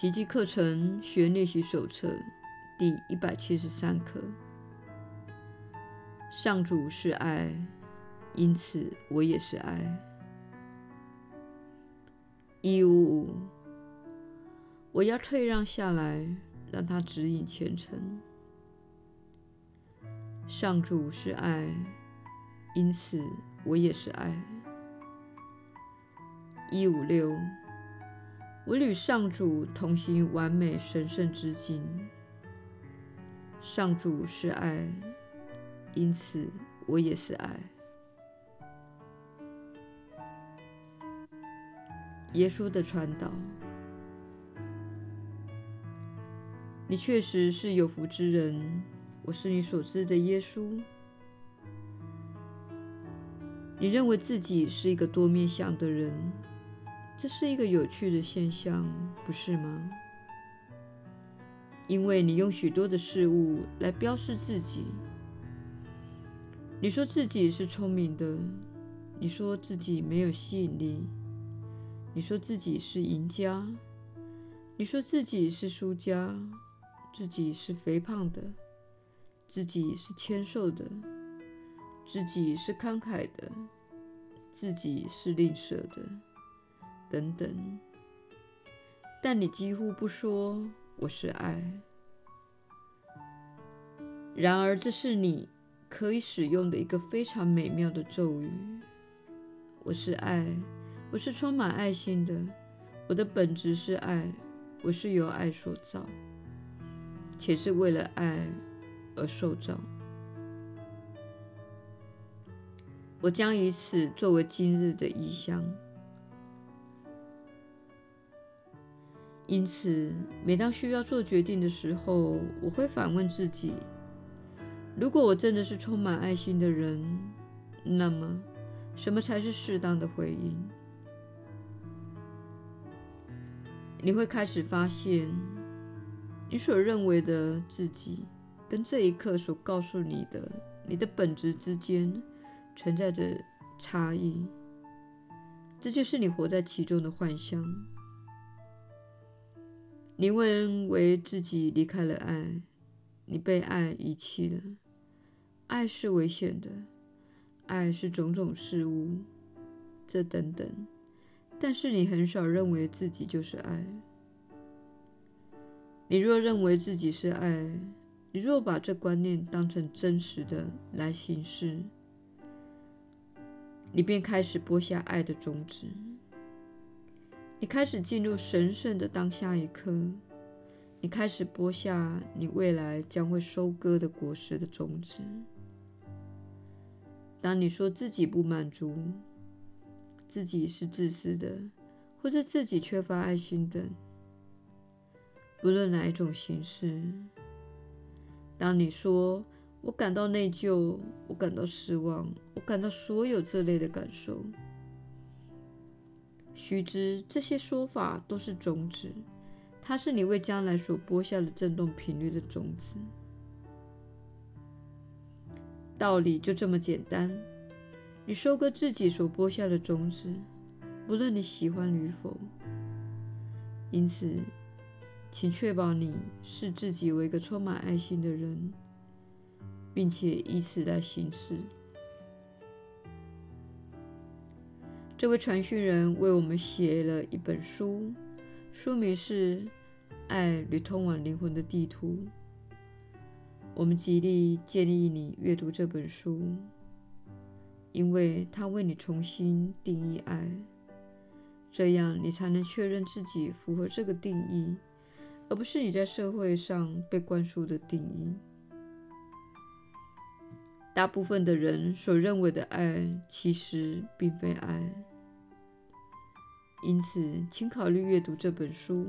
奇迹课程学练习手册第一百七十三课。上主是爱，因此我也是爱。一五五，我要退让下来，让他指引前程。上主是爱，因此我也是爱。一五六。我与上主同行完美神圣之境。上主是爱，因此我也是爱。耶稣的传导，你确实是有福之人。我是你所知的耶稣。你认为自己是一个多面向的人。这是一个有趣的现象，不是吗？因为你用许多的事物来标示自己。你说自己是聪明的，你说自己没有吸引力，你说自己是赢家，你说自己是输家，自己是肥胖的，自己是纤瘦的，自己是慷慨的，自己是吝啬的。等等，但你几乎不说我是爱。然而，这是你可以使用的一个非常美妙的咒语。我是爱，我是充满爱心的，我的本质是爱，我是由爱所造，且是为了爱而受造。我将以此作为今日的意象。因此，每当需要做决定的时候，我会反问自己：如果我真的是充满爱心的人，那么什么才是适当的回应？你会开始发现，你所认为的自己，跟这一刻所告诉你的你的本质之间存在着差异。这就是你活在其中的幻象。你认为自己离开了爱，你被爱遗弃了。爱是危险的，爱是种种事物，这等等。但是你很少认为自己就是爱。你若认为自己是爱，你若把这观念当成真实的来行事，你便开始播下爱的种子。你开始进入神圣的当下一刻，你开始播下你未来将会收割的果实的种子。当你说自己不满足，自己是自私的，或者自己缺乏爱心的，不论哪一种形式；当你说我感到内疚，我感到失望，我感到所有这类的感受。须知，这些说法都是种子，它是你为将来所播下的振动频率的种子。道理就这么简单。你收割自己所播下的种子，不论你喜欢与否。因此，请确保你视自己为一个充满爱心的人，并且以此来行事。这位传讯人为我们写了一本书，书名是《爱与通往灵魂的地图》。我们极力建议你阅读这本书，因为它为你重新定义爱，这样你才能确认自己符合这个定义，而不是你在社会上被灌输的定义。大部分的人所认为的爱，其实并非爱。因此，请考虑阅读这本书，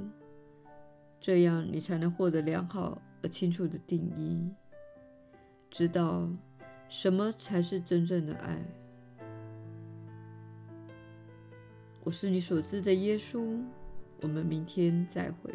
这样你才能获得良好而清楚的定义，知道什么才是真正的爱。我是你所知的耶稣，我们明天再会。